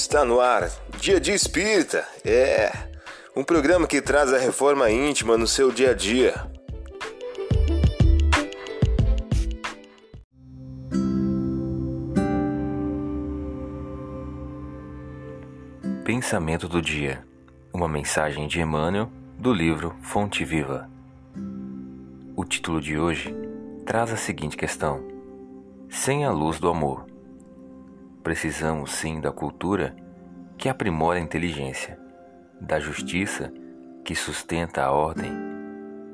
Está no ar, Dia de Espírita. É um programa que traz a reforma íntima no seu dia a dia. Pensamento do dia. Uma mensagem de Emmanuel do livro Fonte Viva. O título de hoje traz a seguinte questão: Sem a luz do amor. Precisamos sim da cultura que aprimora a inteligência, da justiça que sustenta a ordem,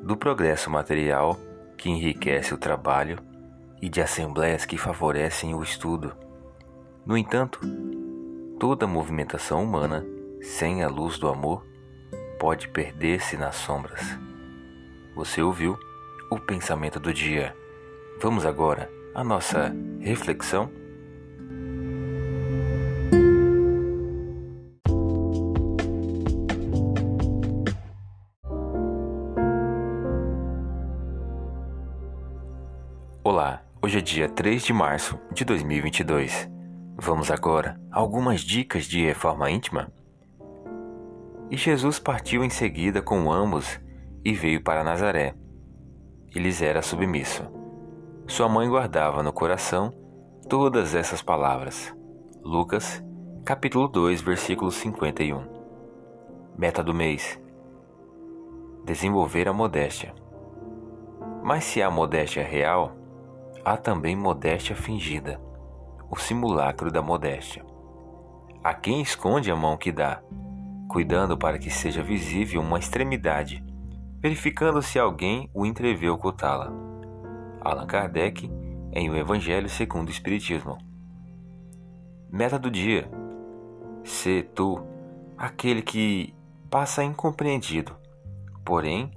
do progresso material que enriquece o trabalho e de assembleias que favorecem o estudo. No entanto, toda movimentação humana, sem a luz do amor, pode perder-se nas sombras. Você ouviu o pensamento do dia. Vamos agora à nossa reflexão? Olá, hoje é dia 3 de março de 2022. Vamos agora a algumas dicas de reforma íntima? E Jesus partiu em seguida com ambos e veio para Nazaré. E lhes era submisso. Sua mãe guardava no coração todas essas palavras. Lucas, capítulo 2, versículo 51. Meta do mês: desenvolver a modéstia. Mas se há modéstia real, há também modéstia fingida, o simulacro da modéstia. A quem esconde a mão que dá, cuidando para que seja visível uma extremidade, verificando se alguém o entrevê ocultá-la. Allan Kardec, em O Evangelho segundo o Espiritismo. Meta do dia: ser tu aquele que passa incompreendido, porém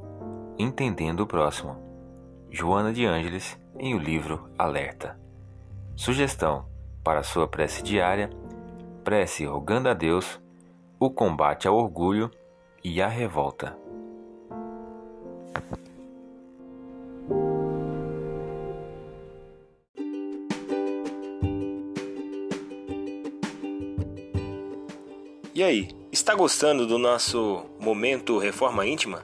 entendendo o próximo. Joana de Ângeles, em o livro Alerta. Sugestão para sua prece diária: prece rogando a Deus o combate ao orgulho e à revolta. E aí, está gostando do nosso momento Reforma Íntima?